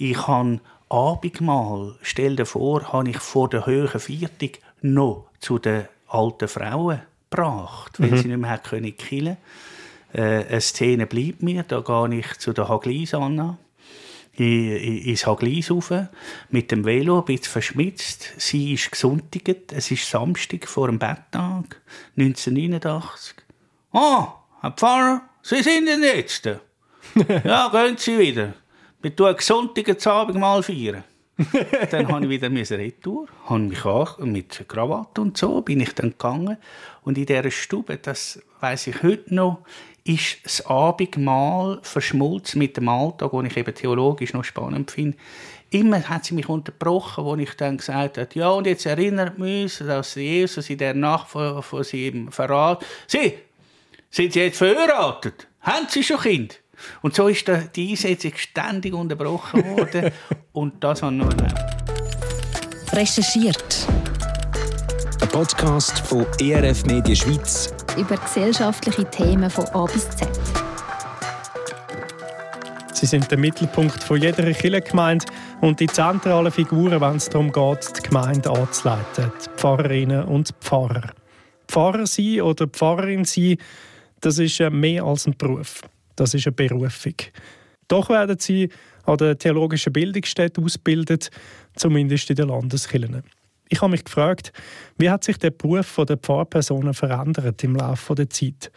Ich habe Abendmahl, stell dir vor, habe ich vor der höheren Viertung noch zu den alten Frauen gebracht, weil mhm. sie nicht mehr killen können. Äh, eine Szene bleibt mir, da gehe ich zu der Haglis Anna ins Haglis rauf, mit dem Velo, ein bisschen verschmitzt. Sie ist gesundigt. Es ist Samstag vor dem Betttag, 1989. «Ah, Herr Pfarrer, Sie sind denn jetzt?» «Ja, gehen Sie wieder. Wir tun gesundiges Abendmahl feiern.» dann habe ich wieder retour, habe mich auch mit Krawatte und so, bin ich dann gegangen. Und in dieser Stube, das weiß ich heute noch, ist das Abendmahl verschmolzen mit dem Alltag, den ich eben theologisch noch spannend finde. Immer hat sie mich unterbrochen, wo ich dann gesagt habe, ja, und jetzt erinnert mich, dass Jesus in der Nacht von, von seinem Verrat, Sie, sind Sie jetzt verheiratet? Haben Sie schon Kind? Und so ist die Einsetzung ständig unterbrochen worden. und das haben wir noch Recherchiert. Ein Podcast von ERF Media Schweiz über gesellschaftliche Themen von A bis Z. Sie sind der Mittelpunkt von jeder Kirchengemeinde und die zentralen Figuren, wenn es darum geht, die Gemeinde anzuleiten, die Pfarrerinnen und Pfarrer. Pfarrer sein oder Pfarrerin sein, das ist mehr als ein Beruf. Das ist eine Berufung. Doch werden sie an der theologischen Bildungsstätte ausgebildet, zumindest in den Landeskirchen. Ich habe mich gefragt, wie hat sich der Beruf der Pfarrpersonen verändert im Laufe der Zeit?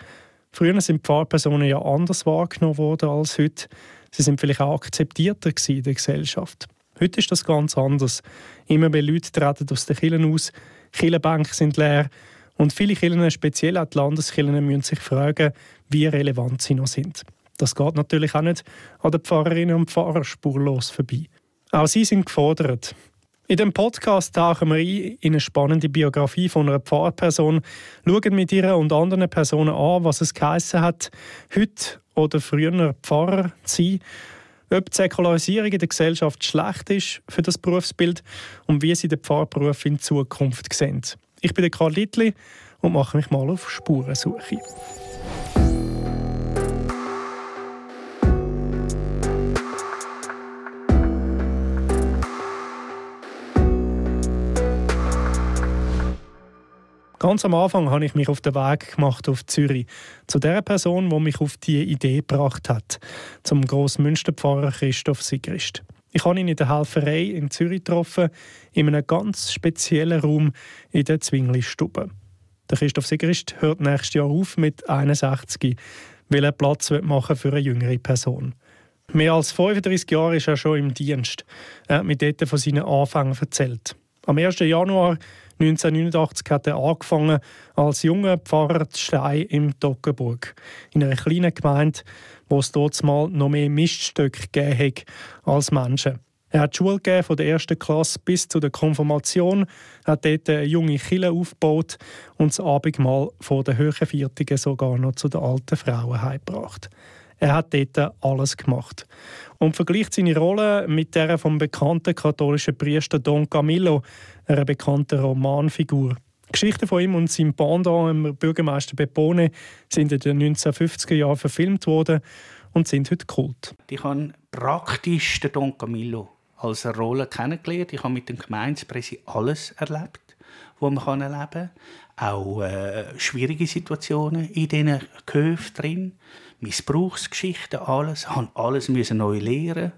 Früher sind Pfarrpersonen ja anders wahrgenommen worden als heute. Sie sind vielleicht auch akzeptierter in der Gesellschaft. Heute ist das ganz anders. Immer mehr Leute treten aus den Kirchen aus, Kirchenbänke sind leer und viele Kirchen, speziell auch die Landeskirchen, müssen sich fragen, wie relevant sie noch sind. Das geht natürlich auch nicht an den Pfarrerinnen und Pfarrern spurlos vorbei. Auch sie sind gefordert. In dem Podcast tauchen wir ein in eine spannende Biografie von einer Pfarrperson, schauen mit ihr und anderen Personen an, was es geheissen hat, heute oder früher Pfarrer zu sein, ob die Säkularisierung in der Gesellschaft schlecht ist für das Berufsbild und wie sie den Pfarrberuf in Zukunft sehen. Ich bin Karl Littli und mache mich mal auf Spurensuche. Ganz am Anfang habe ich mich auf den Weg gemacht auf Zürich zu der Person, die mich auf die Idee gebracht hat, zum Grossmünsterpfarrer Christoph Sigrist. Ich habe ihn in der Helferei in Zürich getroffen, in einem ganz speziellen Raum in der Zwingli-Stube. Der Christoph Sigrist hört nächstes Jahr auf mit 61, weil er Platz machen für eine jüngere Person. Mehr als 35 Jahre ist er schon im Dienst. Er hat mir dort von seinen Anfängen erzählt. Am 1. Januar 1989 hat er angefangen als junger Pfarrer zu Stein im Toggenburg, in einer kleinen Gemeinde, wo es dort mal noch mehr Miststöcke gegeben als Menschen. Er hat Schule gegeben, von der ersten Klasse bis zu der Konfirmation, hat dort eine junge Kille aufgebaut und das Abendmahl von der höheren sogar noch zu den alten Frauen heimgebracht. Er hat dort alles gemacht. Und vergleicht seine Rolle mit der vom bekannten katholischen Priester Don Camillo, einer bekannten Romanfigur. Geschichten von ihm und seinem Pendant, Bürgermeister Pepone, sind in den 1950er Jahren verfilmt worden und sind heute Kult. Ich habe praktisch den Don Camillo als Rolle kennengelernt. Ich habe mit dem Gemeindepräsident alles erlebt, was man erleben kann. Auch äh, schwierige Situationen in diesen Gehöfen drin. Missbrauchsgeschichten, alles. Musste alles neu lernen.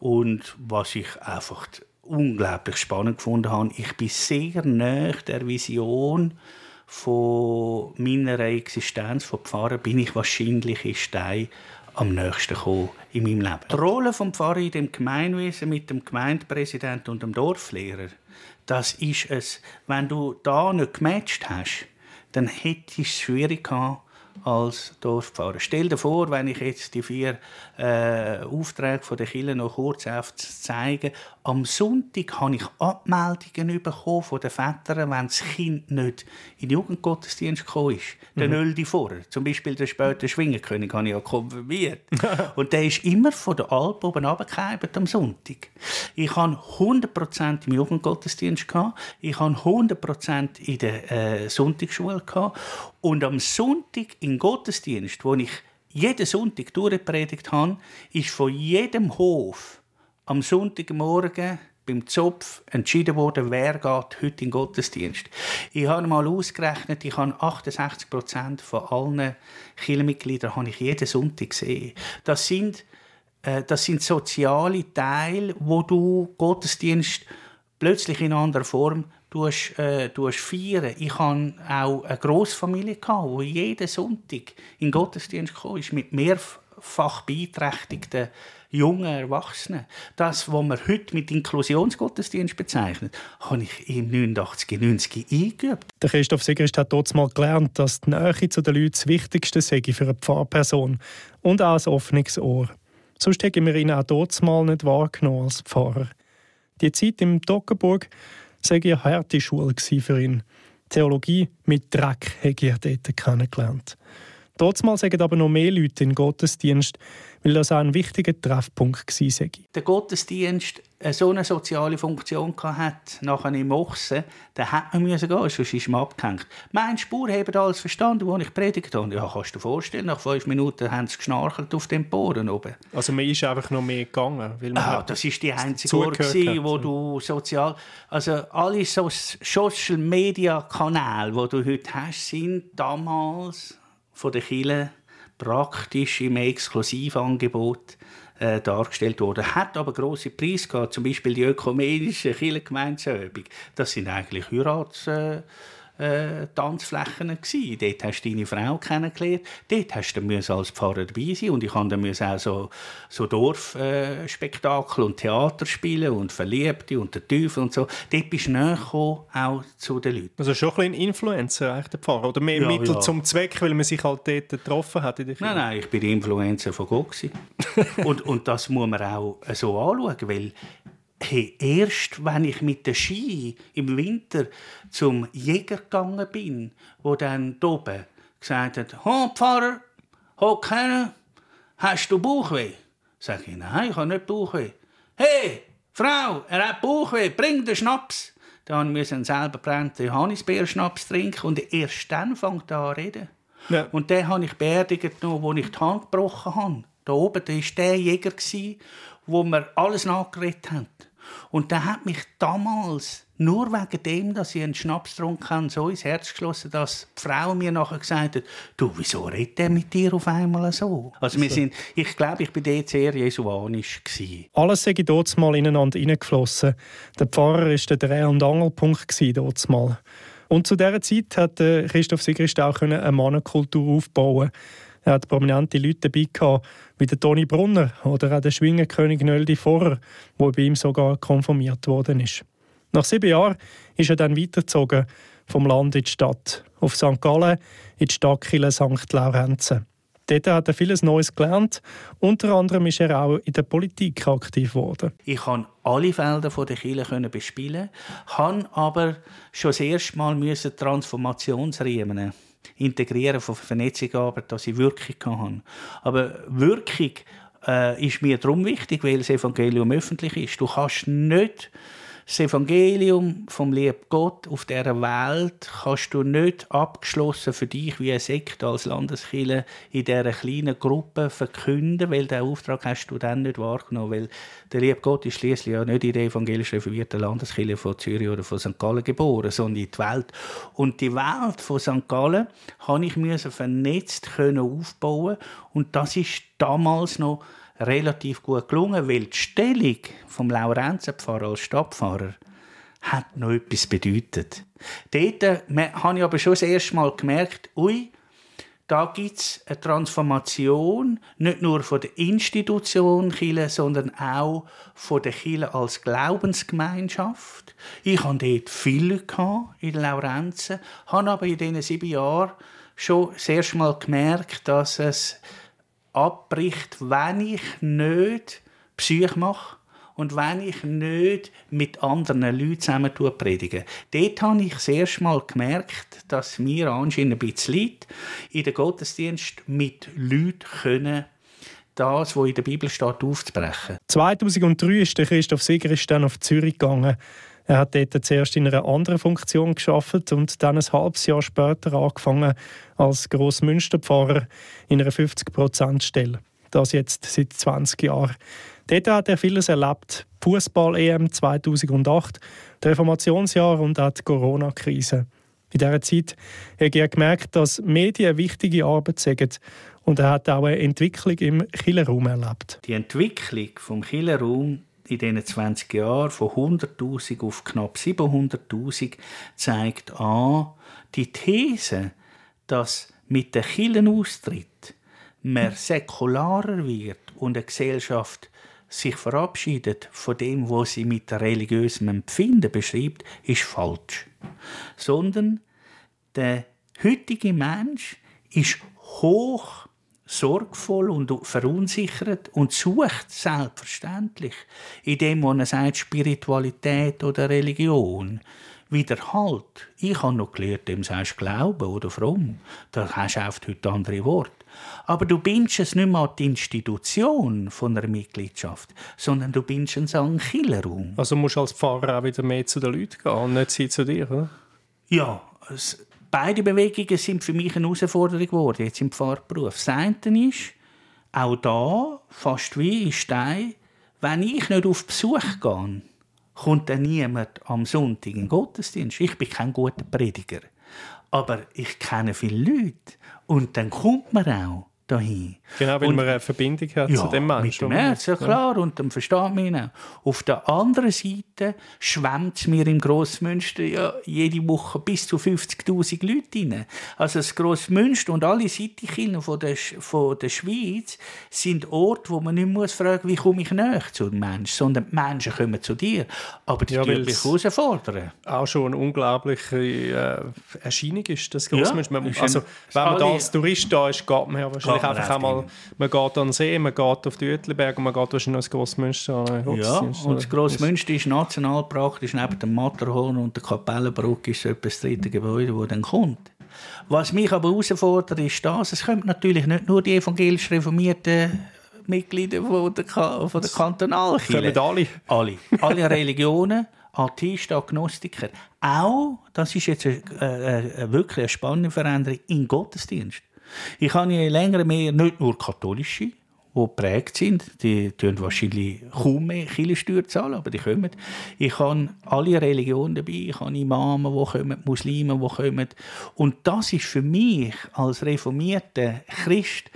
Und was ich einfach unglaublich spannend gefunden habe, ich bin sehr nah der Vision von meiner Existenz von Pfarrer bin ich wahrscheinlich in Stein am nächsten gekommen in meinem Leben. Die Rolle des Pfarrer in dem Gemeinwesen mit dem Gemeindepräsidenten und dem Dorflehrer, das ist es, wenn du da nicht gematcht hast, dann hättest du es schwierig gehabt, als Dorfpfarrer. Stell dir vor, wenn ich jetzt die vier äh, Aufträge von der Kirche noch kurz zeige. Am Sonntag habe ich Abmeldungen bekommen von den Vätern, wenn das Kind nicht in den Jugendgottesdienst gekommen ist. Der mhm. Nöldi vorher. Zum Beispiel der späte Schwingerkönig habe ich ja konfirmiert. Und der ist immer von der Alp oben runtergefallen am Sonntag. Ich hatte 100% im Jugendgottesdienst. Ich hatte 100% in der äh, Sonntagsschule. Und am Sonntag im Gottesdienst, wo ich jeden Sonntag durchgepredigt habe, ist von jedem Hof am Sonntagmorgen beim Zopf entschieden worden, wer geht heute in den Gottesdienst. Ich habe mal ausgerechnet, ich habe 68 Prozent von allen Kirchenmitgliedern habe ich jeden Sonntag gesehen. Das sind, äh, das sind soziale Teile, wo du Gottesdienst plötzlich in anderer Form tust, äh, tust. Ich hatte auch eine Grossfamilie, die jeden Sonntag in den Gottesdienst kam, mit mehrfach beeinträchtigten jungen Erwachsenen. Das, was man heute mit Inklusionsgottesdienst bezeichnet, habe ich im 89, 90 eingeübt. Der Christoph Sigrist hat dort mal gelernt, dass die Nähe zu den Leuten das Wichtigste sei für eine Pfarrperson und auch ein offenes Ohr. Sonst hätte wir ihn auch dort mal nicht wahrgenommen als Pfarrer. Die Zeit im Toggenburg sei eine harte Schule für ihn. Theologie mit Dreck hätte er dort kennengelernt. Trotzdem sagen aber noch mehr Leute in Gottesdienst, weil das auch ein wichtiger Treffpunkt war. Der Gottesdienst so eine soziale Funktion hat, nachher im Ochsen, dann hat man müssen gehen, sonst ist man abgehängt. Mein Spur haben alles verstanden, als ich predigt habe. Ja, kannst du dir vorstellen, nach fünf Minuten haben sie geschnarchelt auf den Boden oben. Also man ist einfach noch mehr gegangen? Weil man ah, das ist die einzige Ort, wo du sozial... Also alle so Social-Media-Kanäle, die du heute hast, sind damals von der Kirche praktisch im Exklusivangebot äh, dargestellt worden. Hat aber große Preise gehabt, zum Beispiel die ökumenische Kirchengemeindeübung. Das sind eigentlich Heirats... Äh, äh, Tanzflächen gsi. Dort hast du deine Frau kennengelernt. Dort hast du als Pfarrer dabei sein und ich musste auch so, so Dorfspektakel äh, und Theater spielen und Verliebte und der Teufel und so. Dort bist du näher auch zu den Leuten. Also schon ein bisschen Influencer, eigentlich, der Pfarrer? Oder mehr ja, Mittel ja. zum Zweck, weil man sich halt dort getroffen hat in der Nein, nein, ich bin Influencer von Gott. und, und das muss man auch so anschauen, weil hey, erst wenn ich mit der Ski im Winter zum Jäger gegangen bin, wo dann oben gesagt hat, «Ho, Pfarrer, ho, kennen, hast du Bauchweh?» Sag ich, «Nein, ich habe nicht Bauchweh.» «Hey, Frau, er hat Bauchweh, bring den Schnaps!» Dann musste ich selber brennten Johannisbeerschnaps trinken und erst dann fängt er an zu reden. Ja. Und den habe ich beerdigt, wo ich die Hand gebrochen habe. Da oben war der Jäger, wo mir alles nachgeredet hat. Und der hat mich damals, nur wegen dem, dass ich einen Schnaps getrunken habe, so ins Herz geschlossen, dass die Frau mir nachher gesagt hat, du, wieso redet er mit dir auf einmal so? Also wir sind, ich glaube, ich war dort sehr jesuanisch. Gewesen. Alles sei dort mal ineinander hineingeflossen. Der Pfarrer war der Dreh- und Angelpunkt dort mal. Und zu dieser Zeit hat Christoph Sigrist auch eine Mannenkultur aufbauen er hat prominente Leute dabei gehabt, wie der Toni Brunner oder auch der Schwingerkönig Nöldi Vorrer, der bei ihm sogar konfirmiert worden ist. Nach sieben Jahren ist er dann weitergezogen vom Land in die Stadt, auf St. Gallen in die Stadtkirche St. Laurenzen. Dort hat er vieles Neues gelernt. Unter anderem ist er auch in der Politik aktiv geworden. Ich konnte alle Felder der Kirche bespielen, habe aber schon das erste Mal Transformationsriemen Integrieren von Vernetzungsarbeit, dass ich Wirkung haben. Aber Wirkung äh, ist mir darum wichtig, weil das Evangelium öffentlich ist. Du kannst nicht das Evangelium vom lieben Gott auf dieser Welt kannst du nicht abgeschlossen für dich wie ein Sekt als Landeskirche in dieser kleinen Gruppe verkünden, weil den Auftrag hast du dann nicht wahrgenommen, weil der liebe Gott ist schließlich ja nicht in der evangelisch reformierten Landeskirche von Zürich oder von St. Gallen geboren, sondern in die Welt. Und die Welt von St. Gallen habe ich vernetzt können aufbauen und das ist damals noch relativ gut gelungen, weil die Stellung vom Laurenzenpfarrer als Stadtpfarrer hat noch etwas bedeutet. Dort habe ich aber schon das erste Mal gemerkt, ui, da gibt es eine Transformation, nicht nur von der Institution Chile, sondern auch von der Chile als Glaubensgemeinschaft. Ich hatte dort viele in Laurenzen, habe aber in diesen sieben Jahren schon das erste Mal gemerkt, dass es abbricht, wenn ich nicht Psyche mache und wenn ich nicht mit anderen Leuten zusammen predige. Dort habe ich das erste Mal gemerkt, dass mir anscheinend ein bisschen liegt, in den Gottesdienst mit Leuten können das, was in der Bibel steht, aufzubrechen. 2003 ist der Christoph Sigrist dann auf Zürich gegangen. Er hat dort zuerst in einer anderen Funktion geschafft und dann ein halbes Jahr später angefangen als Grossmünsterpfarrer in einer 50%-Stelle. Das jetzt seit 20 Jahren. Dort hat er vieles erlebt. Fußball-EM 2008, das Reformationsjahr und auch die Corona-Krise. In dieser Zeit hat er gemerkt, dass Medien wichtige Arbeit sagen und er hat auch eine Entwicklung im Killerraum erlebt. Die Entwicklung vom Killerraum in diesen 20 Jahren von 100.000 auf knapp 700.000 zeigt an, die These, dass mit dem Killenaustritt mehr säkularer wird und eine Gesellschaft sich verabschiedet von dem, was sie mit religiösem Empfinden beschreibt, ist falsch. Sondern der heutige Mensch ist hoch sorgvoll und verunsichert und sucht selbstverständlich in dem, was er sagt, Spiritualität oder Religion, wieder Halt. Ich habe noch gelernt, dem sagst Glauben oder fromm. Da hast du oft heute andere Worte. Aber du bindest es nicht mehr an die Institution von einer Mitgliedschaft, sondern du bindest es an einen Killerraum. Also musst du als Pfarrer auch wieder mehr zu den Leuten gehen und nicht sie zu dir, oder? Ja, es, beide Bewegungen sind für mich eine Herausforderung geworden, jetzt im Pfarrberuf. Das eine ist, auch da, fast wie in Stein, wenn ich nicht auf Besuch gehe, kommt dann niemand am Sonntag in den Gottesdienst. Ich bin kein guter Prediger. Aber ich kenne viele Leute. Und dann kommt man auch dahin. Genau, weil und, man eine Verbindung hat ja, zu dem Menschen. Mit dem Herz, ja klar, und dann versteht man ihn auch. Auf der anderen Seite schwemmt es mir im Grossmünster ja jede Woche bis zu 50'000 Leute rein. Also das Grossmünster und alle Citykirchen von der, von der Schweiz sind Orte, wo man nicht muss fragen wie komme ich näher zu den Menschen, sondern die Menschen kommen zu dir. Aber die ja, mich herausfordern. Auch schon eine unglaubliche äh, Erscheinung ist, das Grossmünster. Ja, also, wenn man da als Tourist da ist, geht man ja wahrscheinlich einfach einmal man geht an den See, man geht auf die Uetliberg und man geht wahrscheinlich ins Grossmünster. Ja, und das Grossmünster ist national praktisch neben dem Matterhorn und der Kapellenbrücke ist etwa das dritte Gebäude, das dann kommt. Was mich aber herausfordert, ist das, es kommen natürlich nicht nur die evangelisch reformierten Mitglieder von der, von der Kantonalkirche. alle? Alle. Alle Religionen, Atheisten, Agnostiker. Auch, das ist jetzt eine, eine, wirklich eine spannende Veränderung, im Gottesdienst. Ich habe je länger mehr nicht nur katholische, die geprägt sind, die tun wahrscheinlich kaum mehr Kirchensteuer zahlen, aber die kommen. Ich habe alle Religionen dabei, ich habe Imame, die kommen, Muslime, die kommen. Und das ist für mich als reformierter Christ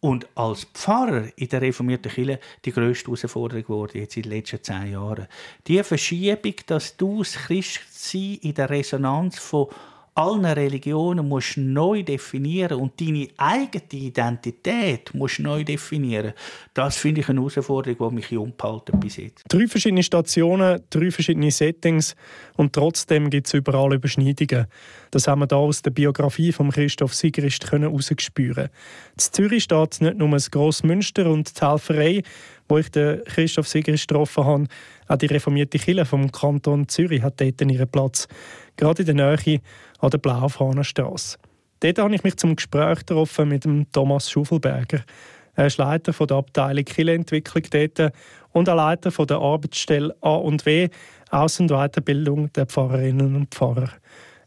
und als Pfarrer in der reformierten Kirche die grösste Herausforderung geworden, jetzt in den letzten zehn Jahren. Die Verschiebung, dass du das Christsein in der Resonanz von allen Religionen musst neu definieren und deine eigene Identität musst neu definieren. Das finde ich eine Herausforderung, die mich umgehalten bis jetzt. Drei verschiedene Stationen, drei verschiedene Settings und trotzdem gibt es überall Überschneidungen. Das haben wir da aus der Biografie von Christoph Sigrist herausgespüren. In Zürich steht nicht nur das Grossmünster und die Helferei, wo ich den Christoph Sigrist getroffen habe. Auch die reformierte Kirche vom Kanton Zürich hat dort ihren Platz. Gerade in der Nähe an der Blaufrahnenstrasse. Dort habe ich mich zum Gespräch getroffen mit dem Thomas Schufelberger. Er ist Leiter der Abteilung Killeentwicklung dort und auch Leiter der Arbeitsstelle A und W, Aus- und Weiterbildung der Pfarrerinnen und Pfarrer.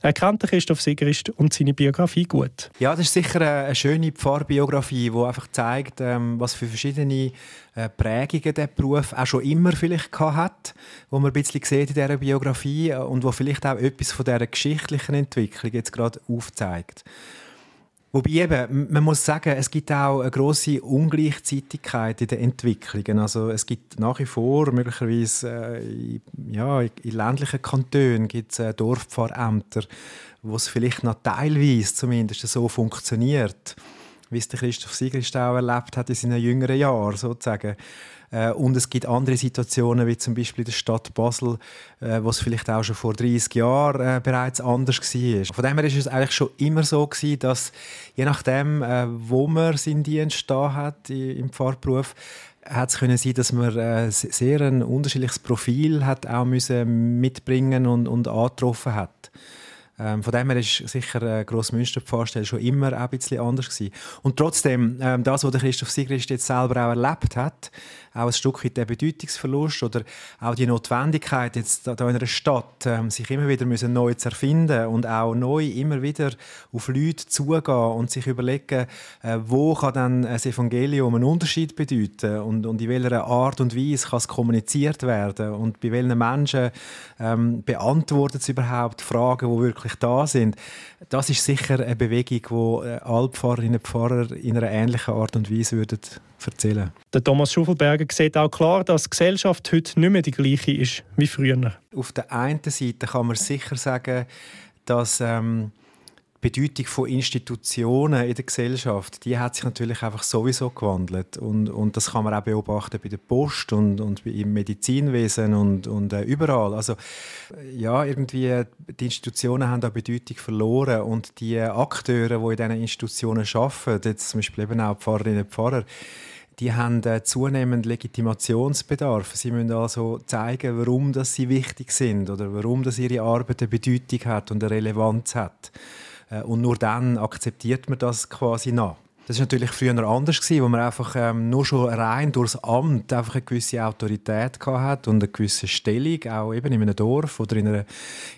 Er kennt Christoph Sigrist und seine Biografie gut. Ja, das ist sicher eine schöne Pfarrbiografie, die einfach zeigt, ähm, was für verschiedene äh, Prägungen der Beruf auch schon immer vielleicht hat, wo man ein bisschen sieht in dieser Biografie äh, und wo vielleicht auch etwas von dieser geschichtlichen Entwicklung jetzt gerade aufzeigt. Wobei eben, man muss sagen, es gibt auch eine große Ungleichzeitigkeit in den Entwicklungen. Also es gibt nach wie vor möglicherweise äh, in, ja, in ländlichen Kantonen gibt es äh, Dorfpfarrämter, wo es vielleicht noch teilweise zumindest so funktioniert, wie es der Christoph Sigrist auch erlebt hat in seinen jüngeren Jahren sozusagen. Äh, und es gibt andere Situationen, wie zum Beispiel in der Stadt Basel, äh, wo es vielleicht auch schon vor 30 Jahren äh, bereits anders war. Von dem her ist es eigentlich schon immer so gewesen, dass je nachdem, wo man seinen Dienst da hat im Pfarrberuf, hat es können sein, dass man äh, sehr ein unterschiedliches Profil hat auch müssen mitbringen und, und angetroffen hat. Ähm, von dem her ist sicher äh, Grossmünster Pfarrstelle schon immer auch ein bisschen anders gewesen. Und trotzdem, ähm, das, was Christoph Sigrist jetzt selber auch erlebt hat, auch ein Stück weit der Bedeutungsverlust oder auch die Notwendigkeit, jetzt da in einer Stadt ähm, sich immer wieder müssen neu zu erfinden und auch neu immer wieder auf Leute zugehen und sich überlegen, äh, wo kann dann das Evangelium einen Unterschied bedeuten und, und in welcher Art und Weise kann es kommuniziert werden und bei welchen Menschen ähm, beantwortet es überhaupt Fragen, die wirklich da sind. Das ist sicher eine Bewegung, die äh, alle Pfarrerinnen und Pfarrer in einer ähnlichen Art und Weise würden erzählen. Der Thomas Schuffelberger sieht auch klar, dass die Gesellschaft heute nicht mehr die gleiche ist wie früher. Auf der einen Seite kann man sicher sagen, dass ähm, Bedeutung von Institutionen in der Gesellschaft, die hat sich natürlich einfach sowieso gewandelt und, und das kann man auch beobachten bei der Post und, und im Medizinwesen und, und äh, überall. Also ja, irgendwie die Institutionen haben da Bedeutung verloren und die Akteure, die in diesen Institutionen arbeiten, jetzt zum Beispiel eben auch Pfarrerinnen und Pfarrer, die haben äh, zunehmend Legitimationsbedarf. Sie müssen also zeigen, warum das sie wichtig sind oder warum das ihre Arbeit eine Bedeutung hat und eine Relevanz hat. Äh, und nur dann akzeptiert man das quasi nach. Das ist natürlich früher anders gewesen, wo man einfach ähm, nur schon rein durchs Amt einfach eine gewisse Autorität hat und eine gewisse Stellung, auch eben in einem Dorf oder in einer,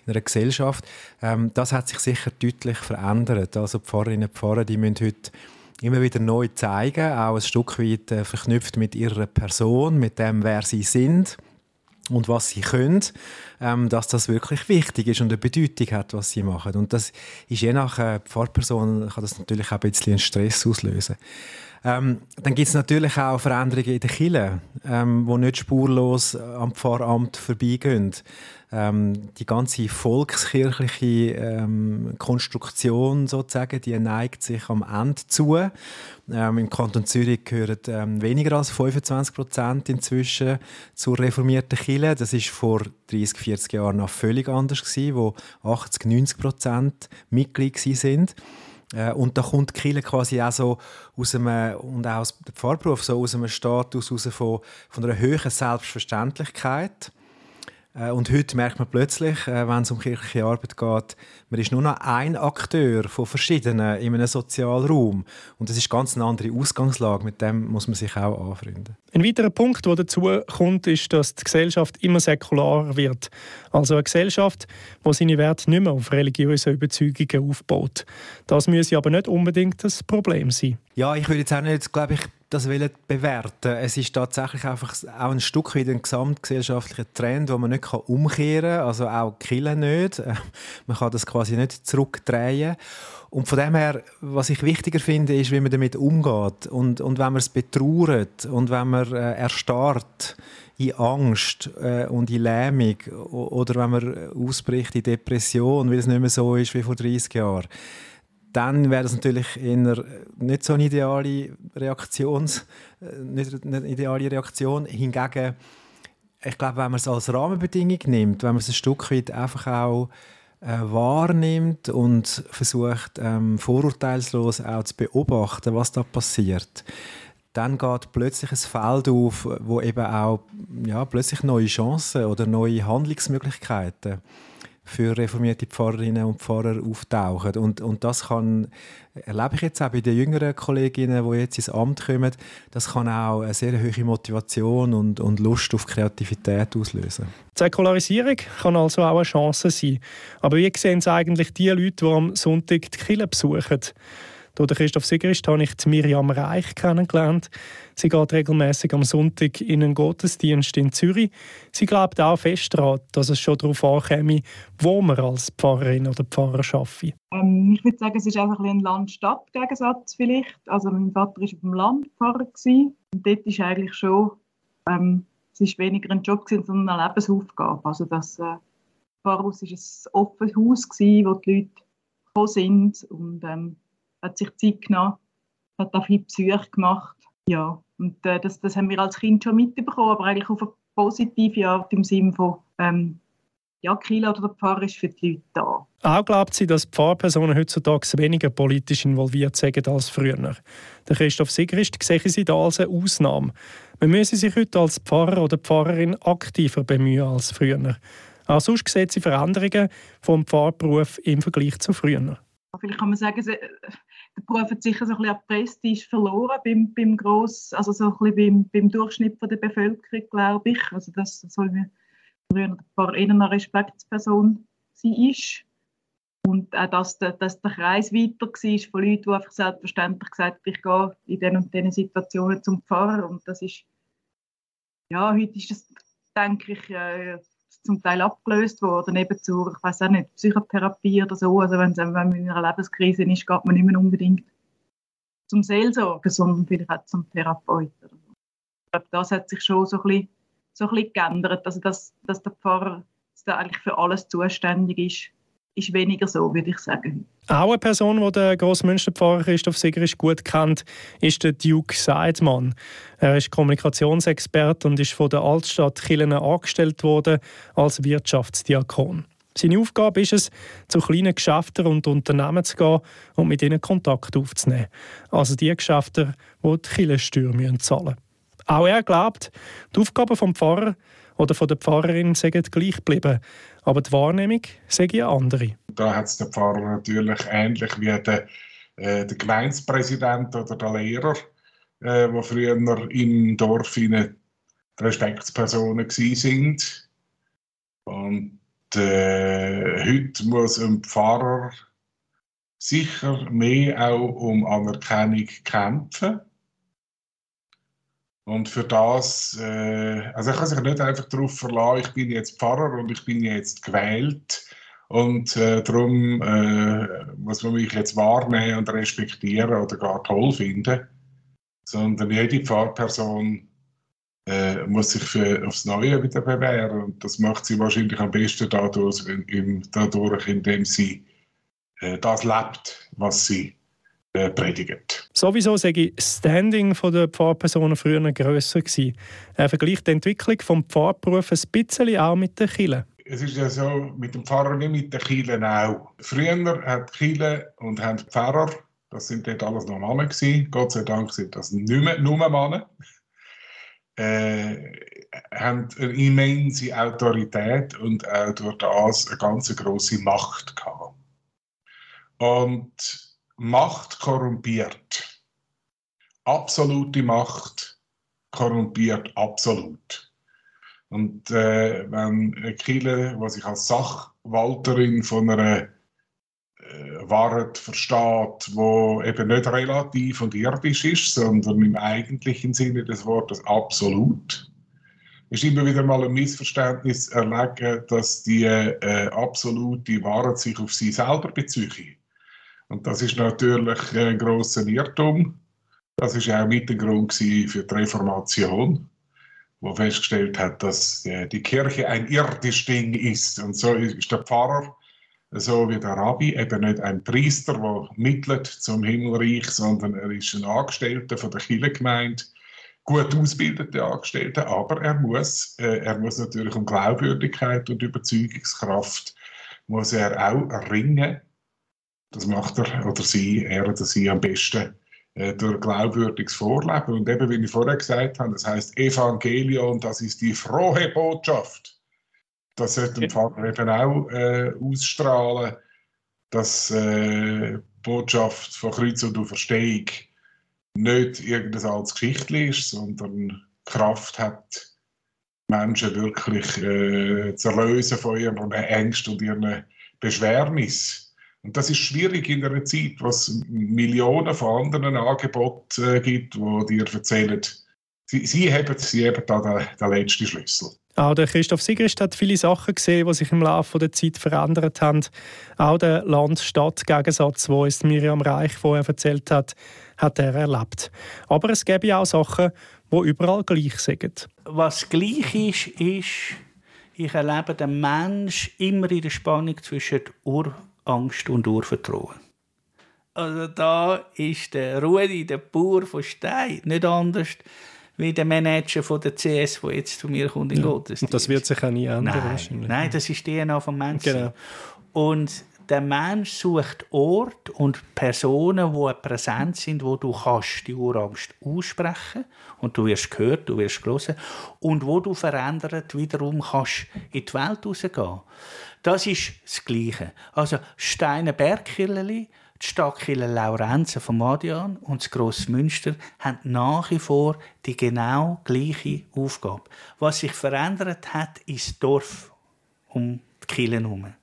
in einer Gesellschaft. Ähm, das hat sich sicher deutlich verändert. Also die Pfarrerinnen und Pfarrer, die müssen heute immer wieder neu zeigen, auch ein Stück weit äh, verknüpft mit ihrer Person, mit dem, wer sie sind und was sie können, ähm, dass das wirklich wichtig ist und eine Bedeutung hat, was sie machen. Und das ist je nach äh, Pfarrperson kann das natürlich auch ein bisschen Stress auslösen. Ähm, dann gibt es natürlich auch Veränderungen in der Kirche, ähm, die nicht spurlos am Pfarramt vorbeigehen ähm, die ganze volkskirchliche ähm, Konstruktion sozusagen, die neigt sich am Ende zu. Ähm, Im Kanton Zürich gehören ähm, weniger als 25 Prozent inzwischen zur reformierten Kirche. Das ist vor 30, 40 Jahren noch völlig anders gewesen, wo 80, 90 Prozent Mitglied sind. Äh, und da kommt Kirche quasi auch so aus einem, und auch der Pfarrberuf so aus einem Status raus von, von einer höheren Selbstverständlichkeit und heute merkt man plötzlich, äh, wenn es um kirchliche Arbeit geht, man ist nur noch ein Akteur von verschiedenen in einem Sozialraum. Und das ist ganz eine andere Ausgangslage. Mit dem muss man sich auch anfreunden. Ein weiterer Punkt, der dazu kommt, ist, dass die Gesellschaft immer säkularer wird. Also eine Gesellschaft, die seine Werte nicht mehr auf religiöse Überzeugungen aufbaut. Das müsse aber nicht unbedingt das Problem sein. Ja, ich würde jetzt auch nicht, glaube ich, das bewerten Es ist tatsächlich einfach auch ein Stück weit ein gesamtgesellschaftlicher Trend, den man nicht umkehren kann. Also auch killen nicht. Man kann das quasi nicht zurückdrehen. Und von dem her, was ich wichtiger finde, ist, wie man damit umgeht. Und, und wenn man es betrauert und wenn man äh, erstarrt in Angst äh, und in Lähmung oder wenn man ausbricht in Depression, weil es nicht mehr so ist wie vor 30 Jahren dann wäre das natürlich eher nicht so eine ideale Reaktions, äh, nicht eine ideale Reaktion. Hingegen, ich glaube, wenn man es als Rahmenbedingung nimmt, wenn man es ein Stück weit einfach auch äh, wahrnimmt und versucht, ähm, vorurteilslos auch zu beobachten, was da passiert, dann geht plötzlich ein Feld auf, wo eben auch ja, plötzlich neue Chancen oder neue Handlungsmöglichkeiten für reformierte Pfarrerinnen und Pfarrer auftauchen. Und, und das kann, erlebe ich jetzt auch bei den jüngeren Kolleginnen, die jetzt ins Amt kommen, das kann auch eine sehr hohe Motivation und, und Lust auf Kreativität auslösen. Die Säkularisierung kann also auch eine Chance sein. Aber wie sehen es eigentlich die Leute, die am Sonntag die Kirche besuchen? Durch Christoph Sigrist habe ich Miriam Reich kennengelernt. Sie geht regelmäßig am Sonntag in einen Gottesdienst in Zürich. Sie glaubt auch fest daran, dass es schon darauf ankäme, wo man als Pfarrerin oder Pfarrer arbeitet. Ähm, ich würde sagen, es ist einfach ein Land-Stadt-Gegensatz vielleicht. Also mein Vater war auf dem Land Pfarrer und dort ist eigentlich schon, ähm, es ist weniger ein Job sondern eine Lebensaufgabe. Also das äh, Pfarrhaus war ein offenes Haus wo die Leute gekommen sind und ähm, hat sich Zeit genommen, hat auch viele Besuche gemacht. Ja, und äh, das, das haben wir als Kind schon mitbekommen, aber eigentlich auf eine positive Art im Sinne von, ähm, ja, Kilo oder der Pfarrer ist für die Leute da. Auch glaubt sie, dass Pfarrpersonen heutzutage weniger politisch involviert sind als früher. Der Christoph Sigrist sehe sie da als eine Ausnahme. Man müsse sich heute als Pfarrer oder Pfarrerin aktiver bemühen als früher. Auch sonst sieht sie Veränderungen vom Pfarrberuf im Vergleich zu früher. Vielleicht kann man sagen, der Beruf hat sicher so ein bisschen Prestige verloren beim, beim Gross, also so ein bisschen beim, beim Durchschnitt der Bevölkerung, glaube ich. Also das soll mir früher ein paar eine Respektsperson sein ist. Und auch, dass der, dass der Kreis weiter war von Leuten, die einfach selbstverständlich gesagt haben, ich gehe in diesen und diesen Situationen zum Pfarrer. Und das ist, ja, heute ist das, denke ich, äh, zum Teil abgelöst worden, eben zur, ich weiß auch nicht, Psychotherapie oder so. Also wenn, wenn man in einer Lebenskrise ist, geht man nicht mehr unbedingt zum Seelsorger, sondern vielleicht auch zum Therapeuten. Ich glaube, das hat sich schon so ein bisschen, so ein bisschen geändert, also dass, dass der Pfarrer dass der eigentlich für alles zuständig ist ist weniger so, würde ich sagen. Auch eine Person, die der Grossmünsterpfarrer Christoph Sigerisch gut kennt, ist der Duke Seidmann. Er ist Kommunikationsexperte und ist von der Altstadt Chilene angestellt worden als Wirtschaftsdiakon. Seine Aufgabe ist es, zu kleinen Geschäften und Unternehmen zu gehen und mit ihnen Kontakt aufzunehmen. Also die Geschäfte, die die Kirchensteuer zahlen müssen. Auch er glaubt, die Aufgaben des Pfarrers oder der Pfarrerin sind gleich geblieben. Aber die Wahrnehmung sei eine andere. Da hat es der Pfarrer natürlich ähnlich wie der, äh, der Gemeindepräsident oder der Lehrer, äh, wo früher im Dorf in Respektspersonen sind. Und äh, heute muss ein Pfarrer sicher mehr auch um Anerkennung kämpfen und für das, äh, also ich kann sich nicht einfach darauf verlassen, ich bin jetzt Pfarrer und ich bin jetzt gewählt. Und äh, darum äh, muss man mich jetzt wahrnehmen und respektieren oder gar toll finden, sondern jede Pfarrperson äh, muss sich für, aufs Neue wieder bewähren. Und das macht sie wahrscheinlich am besten dadurch, dadurch indem sie äh, das lebt, was sie äh, predigen. Sowieso sage das Standing der Pfarrpersonen früher grösser gewesen. Er vergleicht die Entwicklung des Pfarrberufs ein bisschen auch mit den Kirchen. Es ist ja so, mit dem Pfarrer wie mit den Kirchen auch. Früher hat Kirche und haben Pfarrer, das sind dort alles noch Männer gewesen, Gott sei Dank sind das nicht mehr nur Männer, äh, haben eine immense Autorität und auch durch das eine ganz grosse Macht gehabt. Und Macht korrumpiert. Absolute Macht korrumpiert absolut. Und äh, wenn Kille, die sich als Sachwalterin von einer äh, Wahrheit versteht, wo eben nicht relativ und irdisch ist, sondern im eigentlichen Sinne des Wortes absolut, ist immer wieder mal ein Missverständnis erlegen, dass die äh, absolute Wahrheit sich auf sie selber bezieht. Und das ist natürlich ein grosser Irrtum. Das ist auch mit der Grund für die Reformation, wo festgestellt hat, dass die Kirche ein irdisches Ding ist. Und so ist der Pfarrer, so wie der Rabbi, eben nicht ein Priester, der mittelt zum Himmelreich, sondern er ist ein Angestellter von der Kirchengemeinde, gut ausgebildete Angestellte, aber er muss, äh, er muss natürlich um Glaubwürdigkeit und Überzeugungskraft muss er auch ringen das macht er oder sie, er oder sie am besten äh, durch glaubwürdiges Vorleben. Und eben, wie ich vorher gesagt habe, das heißt Evangelion, das ist die frohe Botschaft. Das sollte ein Pfarrer eben auch äh, ausstrahlen, dass äh, Botschaft von Kreuz und Auferstehung nicht irgendein altes Geschichtli ist, sondern Kraft hat, Menschen wirklich äh, zu erlösen von ihren Ängsten und ihren Beschwernissen. Und das ist schwierig in einer Zeit, wo es Millionen von anderen Angeboten äh, gibt, die dir erzählen, sie, sie haben, sie haben da den, den letzten Schlüssel. Auch der Christoph Sigrist hat viele Sachen gesehen, die sich im Laufe der Zeit verändert haben. Auch der Land-Stadt-Gegensatz, den es Miriam Reich vorher erzählt hat, hat er erlebt. Aber es gäbe auch Sachen, die überall gleich sind. Was gleich ist, ist, ich erlebe den Mensch immer in der Spannung zwischen Ur Angst und Urvertrauen. Also da ist der Rudi, der Bauer von Stein, nicht anders wie der Manager von der CS, der jetzt zu mir kommt in ja. Gottesdienst. Und das wird sich auch nie ändern nein, Nein, das ist die DNA vom Menschen. Genau. Und der Mensch sucht Ort und Personen, die präsent sind, wo du kannst die Urangst aussprechen und du wirst gehört, du wirst gelesen und wo du verändert wiederum kannst in die Welt rausgehen. Das ist das Gleiche. Also Steine Bergkirchli, die Stadtkirche Laurenzen von Madian und das Grossmünster haben nach wie vor die genau gleiche Aufgabe. Was sich verändert hat, ist das Dorf um die Kirche herum.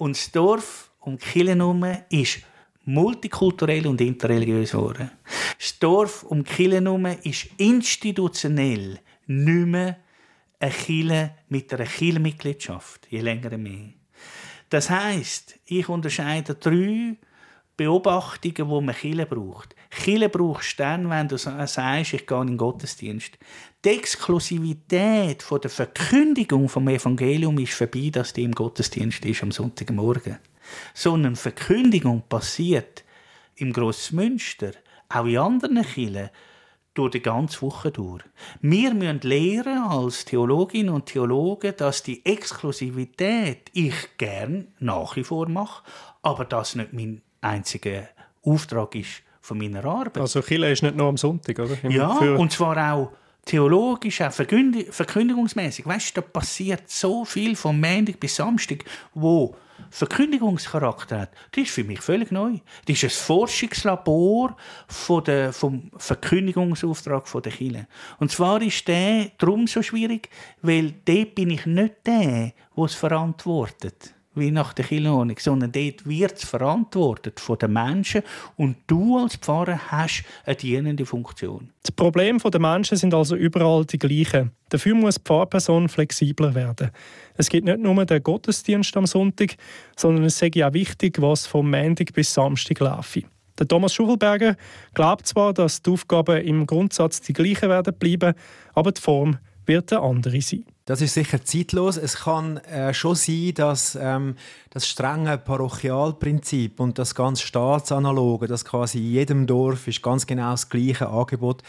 Und das Dorf um Kirche herum ist multikulturell und interreligiös geworden. Das Dorf um Kirche herum ist institutionell nicht mehr eine Kirche mit einer Kirchenmitgliedschaft, je länger mehr. Das heisst, ich unterscheide drei Beobachtungen, die man Kirche braucht. Kirche brauchst du dann, wenn du sagst, ich gehe in den Gottesdienst. Die Exklusivität von der Verkündigung vom Evangelium ist vorbei, dass die im Gottesdienst ist am Sonntagmorgen. Sondern Verkündigung passiert im Grossmünster, auch in anderen Kirchen, durch die ganze Woche durch. Wir müssen lernen als Theologinnen und Theologen, dass die Exklusivität ich gern nach wie vor mache, aber das nicht mein einziger Auftrag ist von meiner Arbeit. Also Chile ist nicht nur am Sonntag, oder? Im ja, Für und zwar auch theologisch, auch verkündigungsmäßig. Weißt du, da passiert so viel von Montag bis Samstag, wo Verkündigungscharakter hat. Das ist für mich völlig neu. Das ist ein Forschungslabor von der, vom Verkündigungsauftrag der Kirche. Und zwar ist der darum so schwierig, weil dort bin ich nicht der, der es verantwortet wie nach der Kirchenordnung, sondern dort wird es verantwortet von den Menschen und du als Pfarrer hast eine dienende Funktion. Die Probleme der Menschen sind also überall die gleichen. Dafür muss die Pfarrperson flexibler werden. Es gibt nicht nur den Gottesdienst am Sonntag, sondern es ist auch wichtig, was vom Montag bis Samstag laufe. Der Thomas Schuchelberger glaubt zwar, dass die Aufgaben im Grundsatz die gleichen werden bleiben, aber die Form wird eine andere sein. Das ist sicher zeitlos. Es kann äh, schon sein, dass ähm, das strenge Parochialprinzip und das ganz Staatsanaloge, das quasi in jedem Dorf ist ganz genau das gleiche Angebot,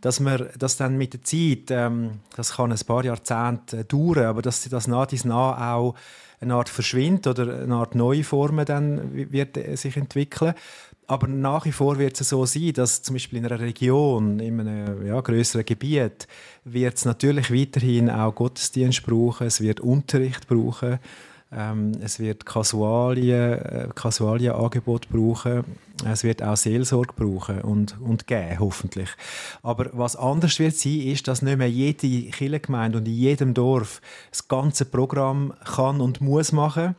dass man das dann mit der Zeit, ähm, das kann ein paar Jahrzehnte dauern, aber dass das nach dies nach auch eine Art verschwindet oder eine Art neue Formen dann wird äh, sich entwickeln. Aber nach wie vor wird es so sein, dass zum Beispiel in einer Region, in einem ja, größeren Gebiet, wird es natürlich weiterhin auch Gottesdienst brauchen, es wird Unterricht brauchen, ähm, es wird Kasualien, äh, Kasualienangebot brauchen, es wird auch Seelsorge brauchen und, und geben, hoffentlich. Aber was anders wird sein, ist, dass nicht mehr jede Kirchengemeinde und in jedem Dorf das ganze Programm kann und muss machen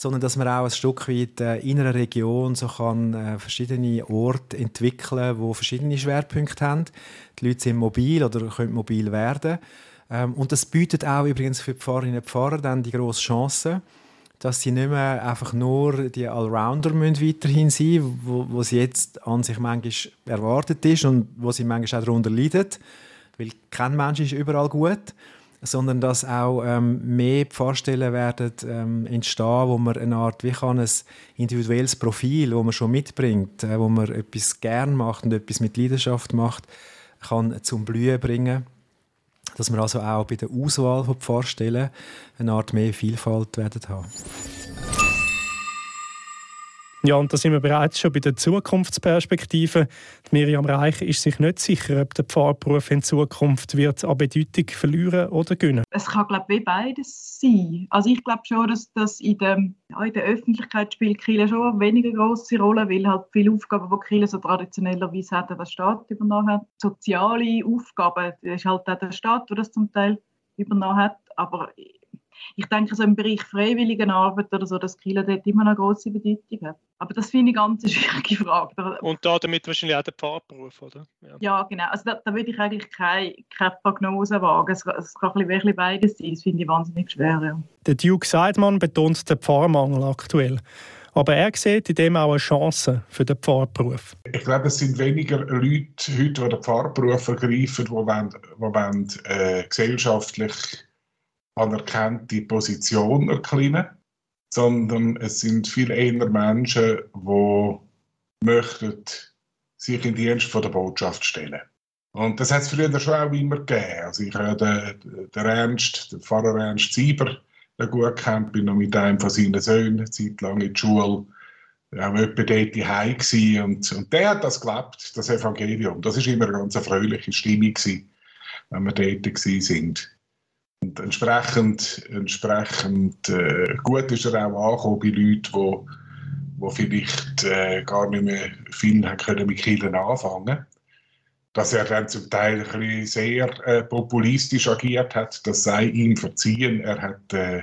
sondern dass man auch ein Stück weit äh, in einer Region so kann, äh, verschiedene Orte entwickeln, wo verschiedene Schwerpunkte haben. Die Leute sind mobil oder können mobil werden. Ähm, und das bietet auch übrigens für die Pfarrerinnen und Pfarrer dann die grosse Chance, dass sie nicht mehr einfach nur die Allrounder müssen weiterhin sein wo, wo sie jetzt an sich manchmal erwartet ist und wo sie manchmal auch darunter leiden, weil kein Mensch ist überall gut sondern dass auch ähm, mehr Pfarrstellen werden ähm, entstehen, wo man eine Art, wie kann ein individuelles Profil, wo man schon mitbringt, äh, wo man etwas gern macht und etwas mit Leidenschaft macht, kann zum Blühen bringen. Dass wir also auch bei der Auswahl von Pfarrstellen eine Art mehr Vielfalt werden haben. Ja, und da sind wir bereits schon bei der Zukunftsperspektive. Miriam Reich ist sich nicht sicher, ob der Pfarrberuf in Zukunft wird an Bedeutung verlieren oder gewinnen. Es kann, glaube ich, beides sein. Also ich glaube schon, dass das in, dem, ja, in der Öffentlichkeit spielt Kirche schon eine weniger große Rolle, weil halt viele Aufgaben, die Kirche so traditionellerweise hat, der Staat übernommen hat. Soziale Aufgaben, das ist halt auch der Staat, der das zum Teil übernommen hat. Aber ich denke, so im Bereich Freiwilligenarbeit oder so, dass Kirche dort immer eine große Bedeutung hat. Aber das finde ich eine ganz schwierige Frage. Und da damit wahrscheinlich auch der Pfarrberuf, oder? Ja, ja genau. Also da, da würde ich eigentlich keine, keine Prognose wagen. Es, es kann ein bisschen beides sein. Das finde ich wahnsinnig schwer. Ja. Der Duke Seidmann betont den Pfarrmangel aktuell. Aber er sieht in dem auch eine Chance für den Pfarrberuf. Ich glaube, es sind weniger Leute heute, die den Pfarrberuf ergreifen, die, wollen, die wollen, äh, gesellschaftlich anerkannte Position erklimmen, sondern es sind viel eher Menschen, die möchten sich in Dienst von der Botschaft stellen. Und das hat es früher schon auch immer gegeben. Also ich habe den, den Ernst, den Pfarrer Ernst Sieber gut kennt, bin noch mit einem von seinen Söhnen eine Zeit lang in die Schule auch etwa dort daheim und, und der hat das gelebt, das Evangelium. Das war immer eine ganz fröhliche Stimmung gewesen, wenn wir dort sind. Und entsprechend, entsprechend äh, gut ist er auch angekommen bei Leuten, die wo vielleicht äh, gar nicht mehr viel können mit Kirchen anfangen Dass er dann zum Teil ein sehr äh, populistisch agiert hat, das sei ihm verziehen. Er hat, äh,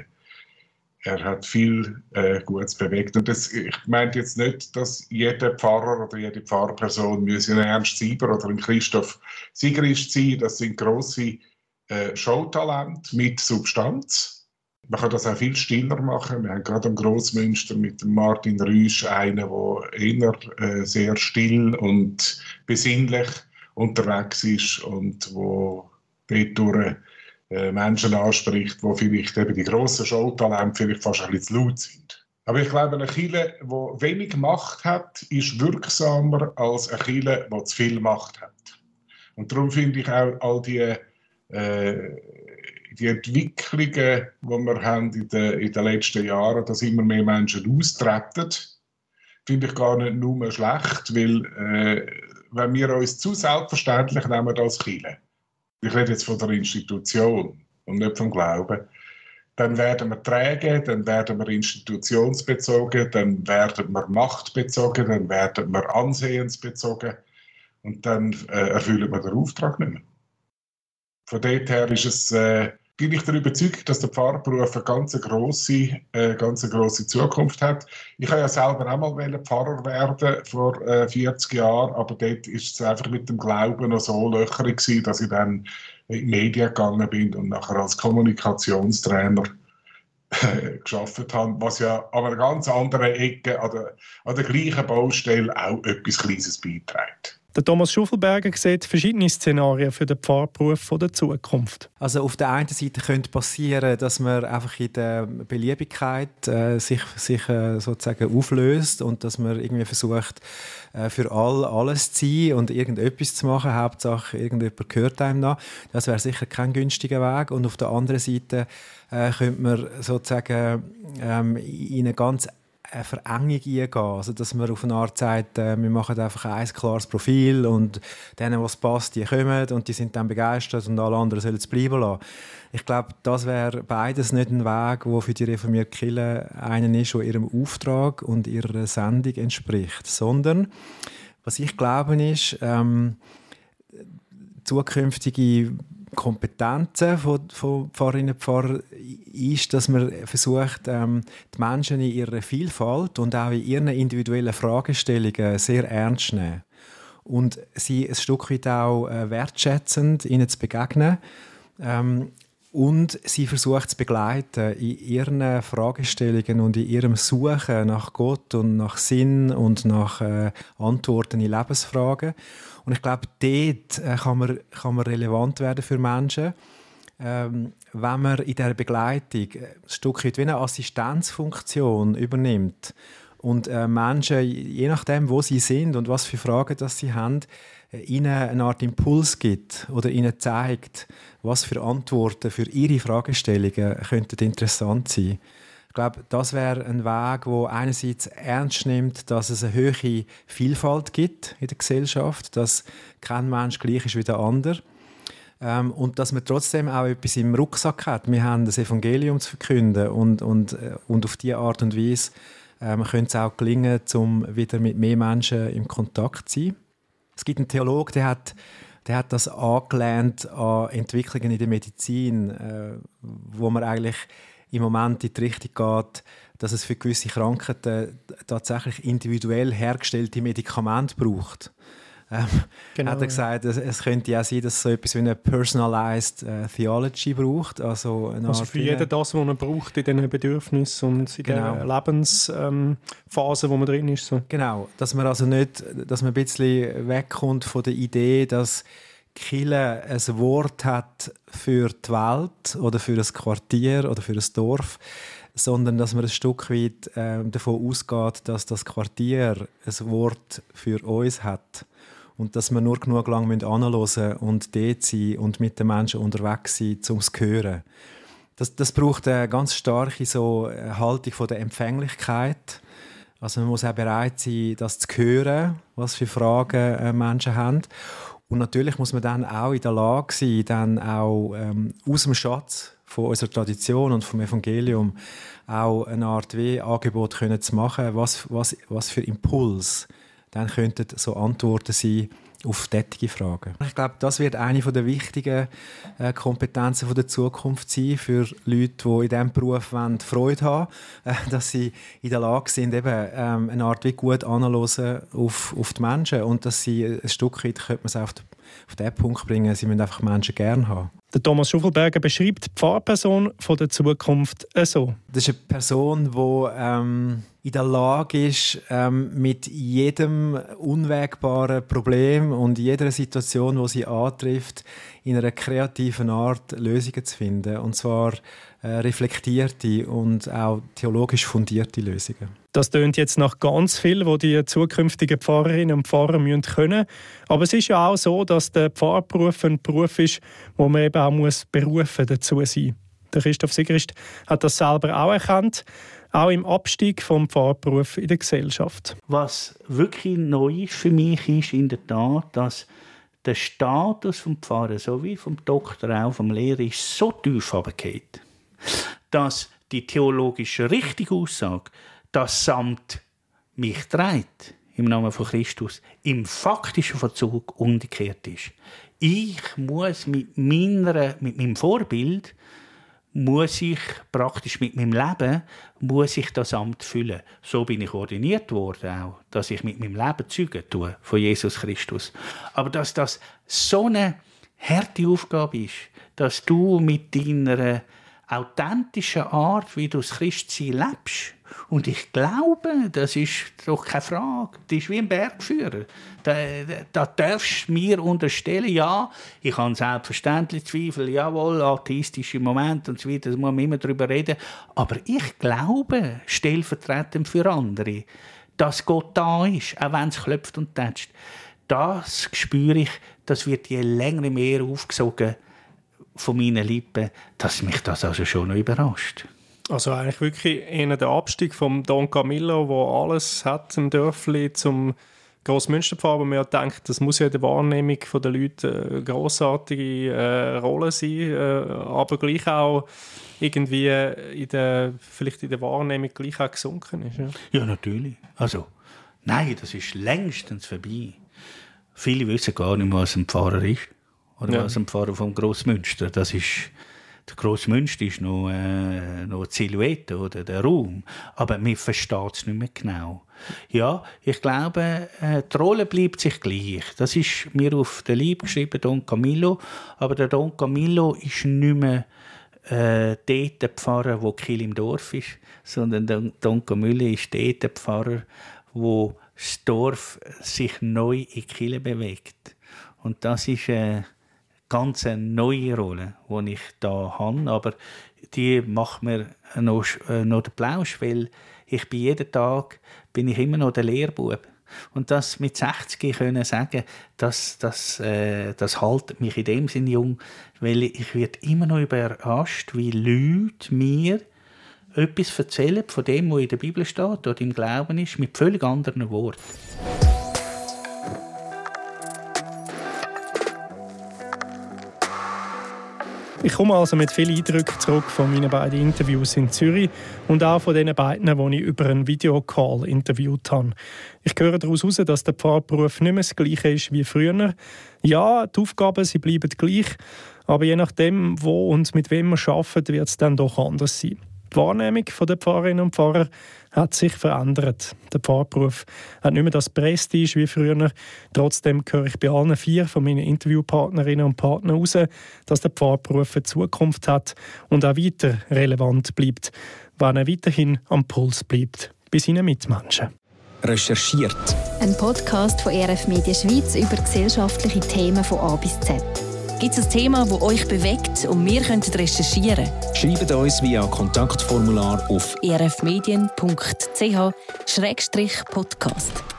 er hat viel äh, Gutes bewegt. Und das, ich meine jetzt nicht, dass jeder Pfarrer oder jede Pfarrperson ein Ernst Sieber oder ein Christoph Sigrist sein. Das sind grosse äh, Showtalente mit Substanz man kann das auch viel stiller machen. Wir haben gerade am Grossmünster mit Martin Rüsch einen, der eher äh, sehr still und besinnlich unterwegs ist und wo dort äh, Menschen anspricht, wo vielleicht eben die grossen Showtalente vielleicht fast ein bisschen zu laut sind. Aber ich glaube, eine Kille, die wenig Macht hat, ist wirksamer als eine Kille, die zu viel Macht hat. Und darum finde ich auch all die äh, die Entwicklungen, die wir haben in den, in den letzten Jahren, dass immer mehr Menschen austreten, finde ich gar nicht nur schlecht, weil äh, wenn wir uns zu selbstverständlich nehmen als Kirche, ich rede jetzt von der Institution und nicht vom Glauben, dann werden wir träge, dann werden wir institutionsbezogen, dann werden wir machtbezogen, dann werden wir ansehensbezogen und dann äh, erfüllen wir den Auftrag nicht mehr. Von dort her ist es äh, bin ich der Überzeugung, dass der Pfarrberuf eine ganz grosse, äh, ganz grosse Zukunft hat. Ich habe ja selber auch mal Pfarrer werden vor äh, 40 Jahren, aber dort ist es einfach mit dem Glauben noch so löcherig gewesen, dass ich dann in die Medien gegangen bin und nachher als Kommunikationstrainer äh, geschafft habe, was ja an einer ganz anderen Ecke, an der, an der gleichen Baustelle auch etwas Kleines beiträgt. Der Thomas Schuffelberger sieht verschiedene Szenarien für den Pfarrberuf der Zukunft. Also auf der einen Seite könnte passieren, dass man einfach in der Beliebigkeit äh, sich, sich äh, sozusagen auflöst und dass man irgendwie versucht, äh, für all alles zu sein und irgendetwas zu machen. Hauptsache, irgendjemand gehört einem noch. Das wäre sicher kein günstiger Weg. Und auf der anderen Seite äh, könnte man sozusagen ähm, in eine ganz eine Verengung eingehen. Also, dass man auf eine Art sagt, äh, wir machen einfach ein klares Profil und denen, was passt, die kommen und die sind dann begeistert und alle anderen sollen es bleiben lassen. Ich glaube, das wäre beides nicht ein Weg, der für die reformierte Kirche einen ist, der ihrem Auftrag und ihrer Sendung entspricht, sondern was ich glaube ist, ähm, zukünftige Kompetenzen von, von Pfarrerinnen und Pfarrern ist, dass man versucht, ähm, die Menschen in ihrer Vielfalt und auch in ihren individuellen Fragestellungen sehr ernst zu nehmen. Und sie ein Stück weit auch äh, wertschätzend ihnen zu begegnen. Ähm, und sie versucht zu begleiten in ihren Fragestellungen und in ihrem Suchen nach Gott und nach Sinn und nach äh, Antworten in Lebensfragen. Und ich glaube, dort äh, kann, man, kann man relevant werden für Menschen, ähm, wenn man in dieser Begleitung ein Stück weit wie eine Assistenzfunktion übernimmt und äh, Menschen, je nachdem, wo sie sind und was für Fragen das sie haben, äh, ihnen eine Art Impuls gibt oder ihnen zeigt, was für Antworten für ihre Fragestellungen könnten interessant sein glaube, das wäre ein Weg, wo einerseits ernst nimmt, dass es eine höhere Vielfalt gibt in der Gesellschaft, dass kein Mensch gleich ist wie der andere. Ähm, und dass man trotzdem auch etwas im Rucksack hat. Wir haben das Evangelium zu verkünden und, und, äh, und auf diese Art und Weise ähm, könnte es auch gelingen, um wieder mit mehr Menschen im Kontakt zu sein. Es gibt einen Theologen, der hat, der hat das angelehnt an Entwicklungen in der Medizin, äh, wo man eigentlich im Moment in die Richtung geht, dass es für gewisse Krankheiten tatsächlich individuell hergestellte Medikamente braucht. Ähm, genau, hat er gesagt, es, es, könnte ja sein, dass es so etwas wie eine Personalized äh, Theology braucht. Also, also für jeden das, was man braucht in diesen Bedürfnissen und in genau. der Lebensphase, ähm, wo man drin ist. So. Genau, dass man also nicht, dass man ein bisschen wegkommt von der Idee, dass Kille ein Wort hat für die Welt oder für ein Quartier oder für ein Dorf, sondern dass man ein Stück weit äh, davon ausgeht, dass das Quartier ein Wort für uns hat und dass wir nur genug lang anhören und dort sein und mit den Menschen unterwegs sein, um es zu hören. Das, das braucht eine ganz starke so Haltung von der Empfänglichkeit. Also man muss auch bereit sein, das zu hören, was für Fragen äh, Menschen haben. Und natürlich muss man dann auch in der Lage sein, dann auch ähm, aus dem Schatz von unserer Tradition und vom Evangelium auch eine Art wie Angebot können zu machen, was, was, was für Impuls dann könnten so Antworten sein auf tätige Fragen. Ich glaube, das wird eine der wichtigen äh, Kompetenzen der Zukunft sein für Leute, die in diesem Beruf wollen, Freude haben äh, dass sie in der Lage sind, eben, ähm, eine Art wie gut anzuhören auf, auf die Menschen und dass sie ein Stück weit, könnte man es auf, auf den Punkt bringen, sie müssen einfach Menschen gerne haben. Der Thomas Schuffelberger beschreibt die Pfarrperson von der Zukunft so. Das ist eine Person, die ähm, in der Lage ist, ähm, mit jedem unwägbaren Problem und jeder Situation, wo sie antrifft, in einer kreativen Art Lösungen zu finden. Und zwar äh, reflektierte und auch theologisch fundierte Lösungen. Das tönt jetzt nach ganz viel, wo die zukünftigen Pfarrerinnen und Pfarrer müssen können. Aber es ist ja auch so, dass der Pfarrberuf ein Beruf ist, wo man eben auch muss berufen dazu sein. Der Christoph Sigrist hat das selber auch erkannt auch im Abstieg vom Pfarrberuf in der Gesellschaft. Was wirklich neu ist für mich ist in der Tat, dass der Status vom Pfarrer sowie vom Doktor auch vom Lehrer ist so tief runtergeht, dass die theologische richtige Aussage, das Samt mich trägt, im Namen von Christus, im faktischen Verzug umgekehrt ist. Ich muss mit, meiner, mit meinem Vorbild muss ich praktisch mit meinem Leben muss ich das Amt füllen. So bin ich ordiniert worden auch, dass ich mit meinem Leben Zeugen tue von Jesus Christus. Aber dass das so eine harte Aufgabe ist, dass du mit deiner authentischen Art, wie du das Christsein lebst, und ich glaube, das ist doch keine Frage. Das ist wie ein Bergführer. Da, da darfst du mir unterstellen, ja, ich habe selbstverständlich Zweifel, jawohl, atheistische Momente und so weiter, da muss man immer darüber reden. Aber ich glaube, stellvertretend für andere, dass Gott da ist, auch wenn es klopft und tätscht. Das spüre ich, das wird je länger mehr aufgesogen von meinen Lippen, dass mich das also schon überrascht. Also eigentlich wirklich eher der Abstieg vom Don Camillo, wo alles hat im Dörfli zum Grossmünsterpfarrer, aber man denkt, das muss ja in der Wahrnehmung der Leute eine grossartige äh, Rolle sein, äh, aber gleich auch irgendwie in der, vielleicht in der Wahrnehmung gleich auch gesunken ist. Ja, ja natürlich. Also, nein, das ist längstens vorbei. Viele wissen gar nicht mehr, was ein Pfarrer ist. Oder ja. was ein Pfarrer vom Grossmünster. Das ist der Grossmünster ist noch, äh, noch eine Silhouette oder der Raum, aber man versteht es nicht mehr genau. Ja, ich glaube, äh, die Rolle bleibt sich gleich. Das ist mir auf den Leib geschrieben, Don Camillo, aber der Don Camillo ist nicht mehr äh, der Pfarrer, wo Kiel im Dorf ist, sondern Don, Don Camillo ist der Pfarrer, wo das Dorf sich neu in Kiel bewegt. Und das ist äh, ganz neue Rolle, die ich da habe, aber die macht mir noch, äh, noch den Plausch, weil ich bin jeden Tag bin ich immer noch der Lehrbub. Und das mit 60 können sagen, das, das, äh, das haltet mich in dem Sinne jung, weil ich werde immer noch überrascht, wie Leute mir etwas erzählen von dem, was in der Bibel steht oder im Glauben ist, mit völlig anderen Worten. Ich komme also mit vielen Eindrücken zurück von meinen beiden Interviews in Zürich und auch von den beiden, die ich über einen Videocall interviewt habe. Ich höre daraus heraus, dass der Pfarrberuf nicht mehr das gleiche ist wie früher. Ja, die Aufgaben sie bleiben gleich, aber je nachdem, wo und mit wem man arbeitet, wird es dann doch anders sein. Die Wahrnehmung der Pfarrerinnen und Pfarrer hat sich verändert. Der Pfarrberuf hat nicht mehr das Prestige wie früher. Trotzdem höre ich bei allen vier von meinen Interviewpartnerinnen und Partnern heraus, dass der Pfarrberuf eine Zukunft hat und auch weiter relevant bleibt, wenn er weiterhin am Puls bleibt bei seinen Mitmenschen. Recherchiert. Ein Podcast von RF Media Schweiz über gesellschaftliche Themen von A bis Z. Gibt es ein Thema, das euch bewegt und wir könnten recherchieren? Schreibt uns via Kontaktformular auf rfmedien.ch-podcast.